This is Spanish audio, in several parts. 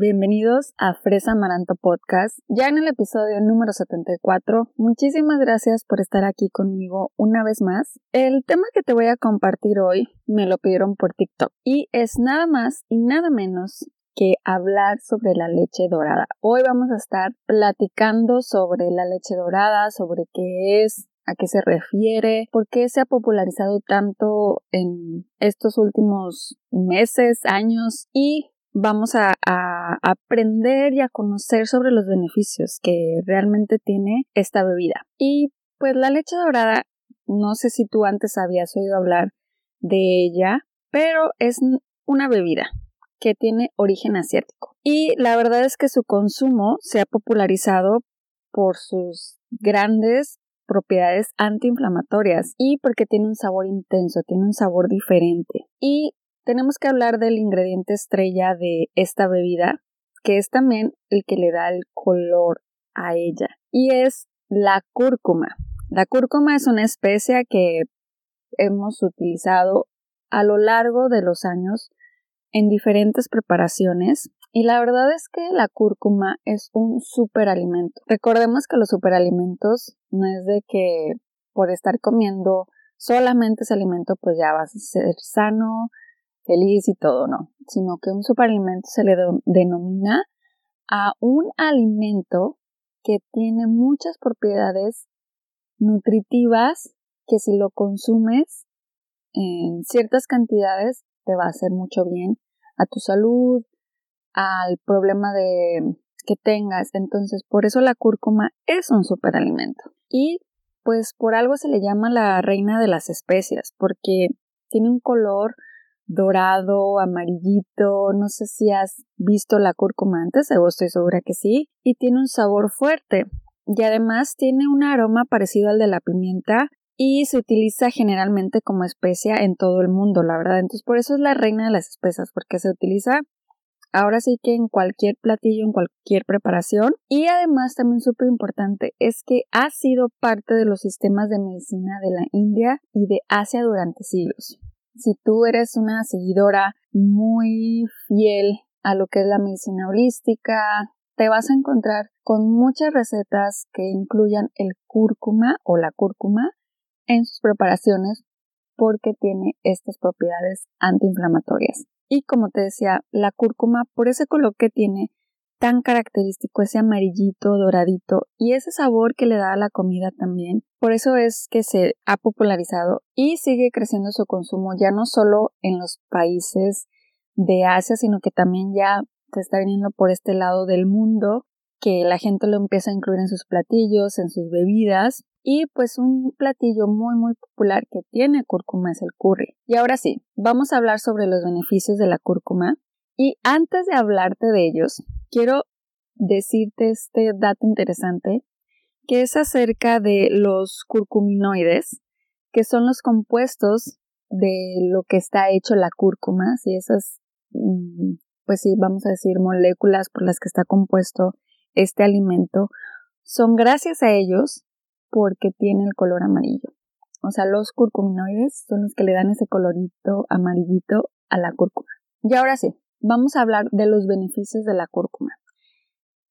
Bienvenidos a Fresa Amaranto Podcast. Ya en el episodio número 74, muchísimas gracias por estar aquí conmigo una vez más. El tema que te voy a compartir hoy me lo pidieron por TikTok y es nada más y nada menos que hablar sobre la leche dorada. Hoy vamos a estar platicando sobre la leche dorada, sobre qué es, a qué se refiere, por qué se ha popularizado tanto en estos últimos meses, años y vamos a, aprender y a conocer sobre los beneficios que realmente tiene esta bebida. Y pues la leche dorada, no sé si tú antes habías oído hablar de ella, pero es una bebida que tiene origen asiático. Y la verdad es que su consumo se ha popularizado por sus grandes propiedades antiinflamatorias y porque tiene un sabor intenso, tiene un sabor diferente. Y tenemos que hablar del ingrediente estrella de esta bebida, que es también el que le da el color a ella, y es la cúrcuma. La cúrcuma es una especia que hemos utilizado a lo largo de los años en diferentes preparaciones y la verdad es que la cúrcuma es un superalimento. Recordemos que los superalimentos no es de que por estar comiendo solamente ese alimento pues ya vas a ser sano, feliz y todo, no, sino que un superalimento se le denomina a un alimento que tiene muchas propiedades nutritivas que si lo consumes en ciertas cantidades te va a hacer mucho bien a tu salud, al problema de que tengas. Entonces, por eso la cúrcuma es un superalimento. Y pues por algo se le llama la reina de las especias, porque tiene un color dorado, amarillito, no sé si has visto la cúrcuma antes, estoy segura que sí, y tiene un sabor fuerte. Y además tiene un aroma parecido al de la pimienta y se utiliza generalmente como especia en todo el mundo, la verdad. Entonces por eso es la reina de las especias, porque se utiliza ahora sí que en cualquier platillo, en cualquier preparación. Y además también súper importante es que ha sido parte de los sistemas de medicina de la India y de Asia durante siglos. Si tú eres una seguidora muy fiel a lo que es la medicina holística, te vas a encontrar con muchas recetas que incluyan el cúrcuma o la cúrcuma en sus preparaciones porque tiene estas propiedades antiinflamatorias. Y como te decía, la cúrcuma, por ese color que tiene, tan característico, ese amarillito, doradito y ese sabor que le da a la comida también. Por eso es que se ha popularizado y sigue creciendo su consumo ya no solo en los países de Asia, sino que también ya se está viniendo por este lado del mundo, que la gente lo empieza a incluir en sus platillos, en sus bebidas. Y pues un platillo muy muy popular que tiene cúrcuma es el curry. Y ahora sí, vamos a hablar sobre los beneficios de la cúrcuma. Y antes de hablarte de ellos, quiero decirte este dato interesante que es acerca de los curcuminoides, que son los compuestos de lo que está hecho la cúrcuma, si esas, mm, pues sí, vamos a decir, moléculas por las que está compuesto este alimento, son gracias a ellos porque tiene el color amarillo. O sea, los curcuminoides son los que le dan ese colorito amarillito a la cúrcuma. Y ahora sí, vamos a hablar de los beneficios de la cúrcuma.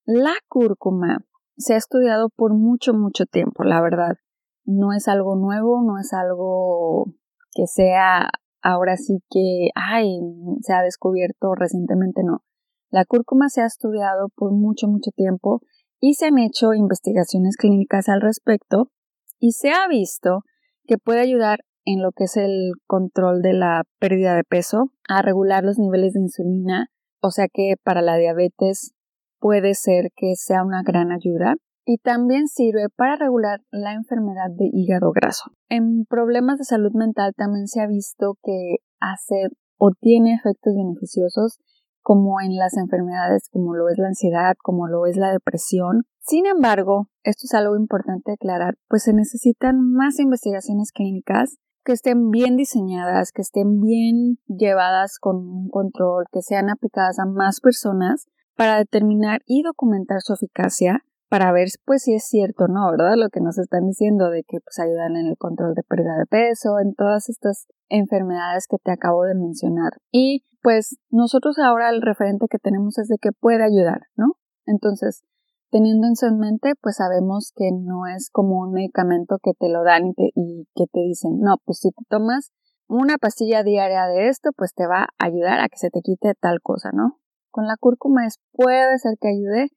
La cúrcuma se ha estudiado por mucho, mucho tiempo, la verdad. No es algo nuevo, no es algo que sea ahora sí que, ay, se ha descubierto recientemente, no. La cúrcuma se ha estudiado por mucho, mucho tiempo y se han hecho investigaciones clínicas al respecto y se ha visto que puede ayudar en lo que es el control de la pérdida de peso, a regular los niveles de insulina, o sea que para la diabetes puede ser que sea una gran ayuda y también sirve para regular la enfermedad de hígado graso. En problemas de salud mental también se ha visto que hace o tiene efectos beneficiosos como en las enfermedades como lo es la ansiedad, como lo es la depresión. Sin embargo, esto es algo importante aclarar, pues se necesitan más investigaciones clínicas que estén bien diseñadas, que estén bien llevadas con un control, que sean aplicadas a más personas para determinar y documentar su eficacia para ver pues si es cierto o no, ¿verdad? Lo que nos están diciendo de que pues ayudan en el control de pérdida de peso, en todas estas enfermedades que te acabo de mencionar. Y pues nosotros ahora el referente que tenemos es de que puede ayudar, ¿no? Entonces, teniendo eso en mente, pues sabemos que no es como un medicamento que te lo dan y, y que te dicen, no, pues si te tomas una pastilla diaria de esto, pues te va a ayudar a que se te quite tal cosa, ¿no? Con la cúrcuma es, puede ser que ayude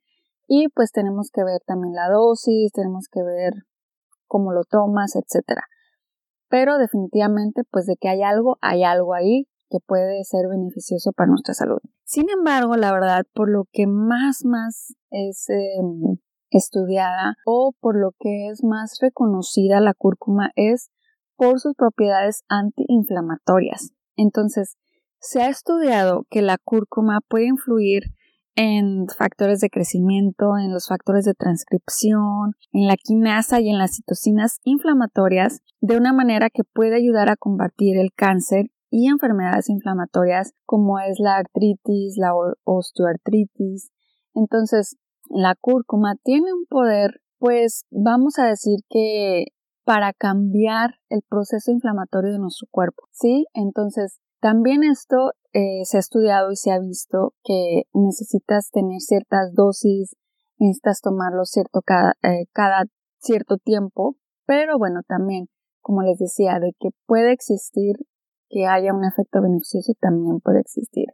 y pues tenemos que ver también la dosis, tenemos que ver cómo lo tomas, etcétera. Pero definitivamente, pues de que hay algo, hay algo ahí que puede ser beneficioso para nuestra salud. Sin embargo, la verdad, por lo que más, más es em, estudiada o por lo que es más reconocida la cúrcuma es por sus propiedades antiinflamatorias. Entonces, se ha estudiado que la cúrcuma puede influir en factores de crecimiento, en los factores de transcripción, en la quinasa y en las citocinas inflamatorias de una manera que puede ayudar a combatir el cáncer y enfermedades inflamatorias como es la artritis, la osteoartritis. Entonces, la cúrcuma tiene un poder, pues vamos a decir que para cambiar el proceso inflamatorio de nuestro cuerpo, ¿sí? Entonces, también esto eh, se ha estudiado y se ha visto que necesitas tener ciertas dosis, necesitas tomarlo cierto cada, eh, cada cierto tiempo, pero bueno, también, como les decía, de que puede existir que haya un efecto beneficioso también puede existir.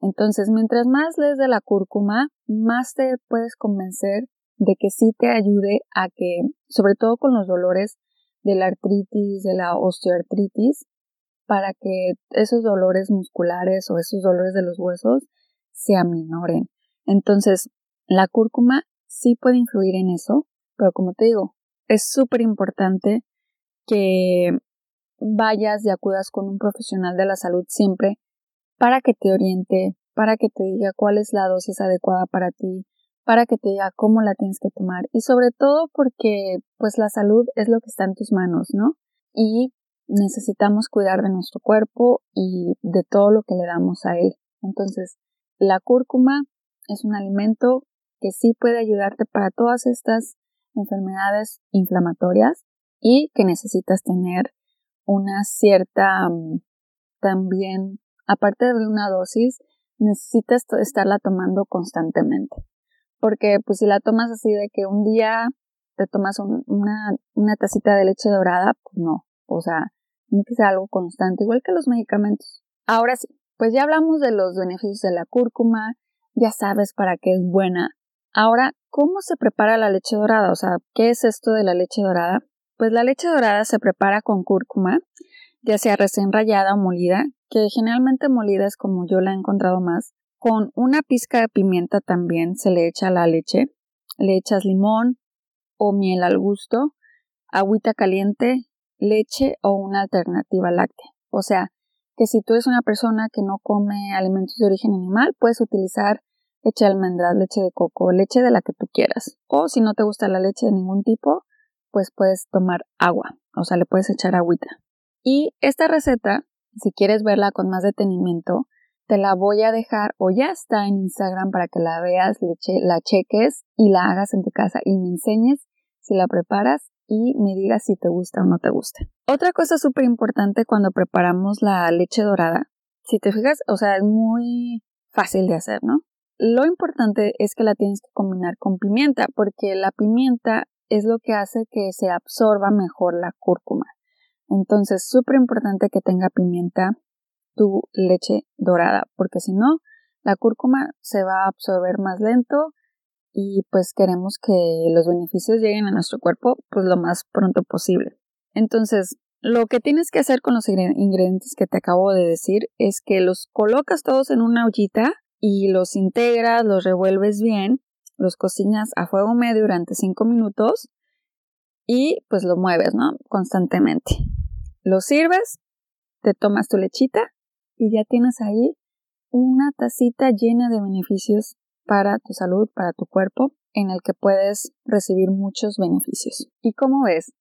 Entonces, mientras más lees de la cúrcuma, más te puedes convencer de que sí te ayude a que, sobre todo con los dolores de la artritis, de la osteoartritis, para que esos dolores musculares o esos dolores de los huesos se aminoren. Entonces, la cúrcuma sí puede influir en eso, pero como te digo, es súper importante que vayas y acudas con un profesional de la salud siempre para que te oriente, para que te diga cuál es la dosis adecuada para ti, para que te diga cómo la tienes que tomar y sobre todo porque pues la salud es lo que está en tus manos, ¿no? Y necesitamos cuidar de nuestro cuerpo y de todo lo que le damos a él. Entonces, la cúrcuma es un alimento que sí puede ayudarte para todas estas enfermedades inflamatorias y que necesitas tener una cierta mm, también, aparte de una dosis, necesitas estarla tomando constantemente. Porque pues si la tomas así de que un día te tomas una, una tacita de leche dorada, pues no. O sea, tiene que ser algo constante, igual que los medicamentos. Ahora sí, pues ya hablamos de los beneficios de la cúrcuma, ya sabes para qué es buena. Ahora, ¿cómo se prepara la leche dorada? O sea, ¿qué es esto de la leche dorada? Pues la leche dorada se prepara con cúrcuma, ya sea recién rallada o molida, que generalmente molida es como yo la he encontrado más. Con una pizca de pimienta también se le echa la leche. Le echas limón o miel al gusto, agüita caliente, leche o una alternativa láctea. O sea, que si tú eres una persona que no come alimentos de origen animal, puedes utilizar leche de almendras, leche de coco, leche de la que tú quieras. O si no te gusta la leche de ningún tipo, pues puedes tomar agua, o sea, le puedes echar agüita. Y esta receta, si quieres verla con más detenimiento, te la voy a dejar o ya está en Instagram para que la veas, la cheques y la hagas en tu casa y me enseñes si la preparas y me digas si te gusta o no te gusta. Otra cosa súper importante cuando preparamos la leche dorada, si te fijas, o sea, es muy fácil de hacer, ¿no? Lo importante es que la tienes que combinar con pimienta, porque la pimienta es lo que hace que se absorba mejor la cúrcuma. Entonces, súper importante que tenga pimienta tu leche dorada, porque si no, la cúrcuma se va a absorber más lento y pues queremos que los beneficios lleguen a nuestro cuerpo pues lo más pronto posible. Entonces, lo que tienes que hacer con los ingredientes que te acabo de decir es que los colocas todos en una ollita y los integras, los revuelves bien, los cocinas a fuego medio durante 5 minutos y pues lo mueves, ¿no? Constantemente. Lo sirves, te tomas tu lechita y ya tienes ahí una tacita llena de beneficios para tu salud, para tu cuerpo, en el que puedes recibir muchos beneficios. ¿Y cómo ves?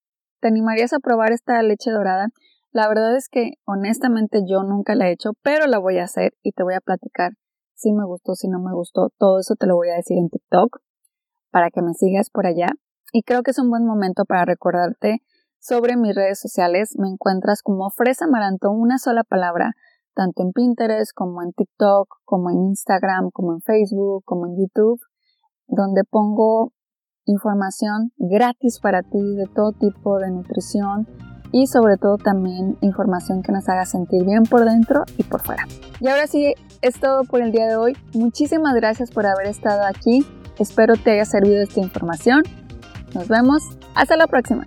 ¿Te animarías a probar esta leche dorada? La verdad es que honestamente yo nunca la he hecho, pero la voy a hacer y te voy a platicar si me gustó, si no me gustó. Todo eso te lo voy a decir en TikTok para que me sigas por allá. Y creo que es un buen momento para recordarte sobre mis redes sociales. Me encuentras como Fresa Maranto, una sola palabra, tanto en Pinterest como en TikTok, como en Instagram, como en Facebook, como en YouTube, donde pongo información gratis para ti de todo tipo de nutrición y sobre todo también información que nos haga sentir bien por dentro y por fuera. Y ahora sí, es todo por el día de hoy. Muchísimas gracias por haber estado aquí. Espero te haya servido esta información. Nos vemos. Hasta la próxima.